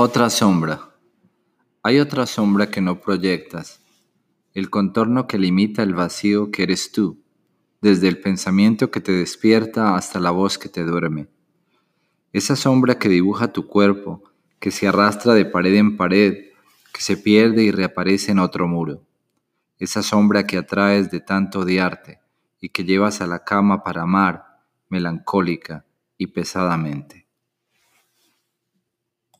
Otra sombra. Hay otra sombra que no proyectas, el contorno que limita el vacío que eres tú, desde el pensamiento que te despierta hasta la voz que te duerme. Esa sombra que dibuja tu cuerpo, que se arrastra de pared en pared, que se pierde y reaparece en otro muro. Esa sombra que atraes de tanto odiarte y que llevas a la cama para amar, melancólica y pesadamente.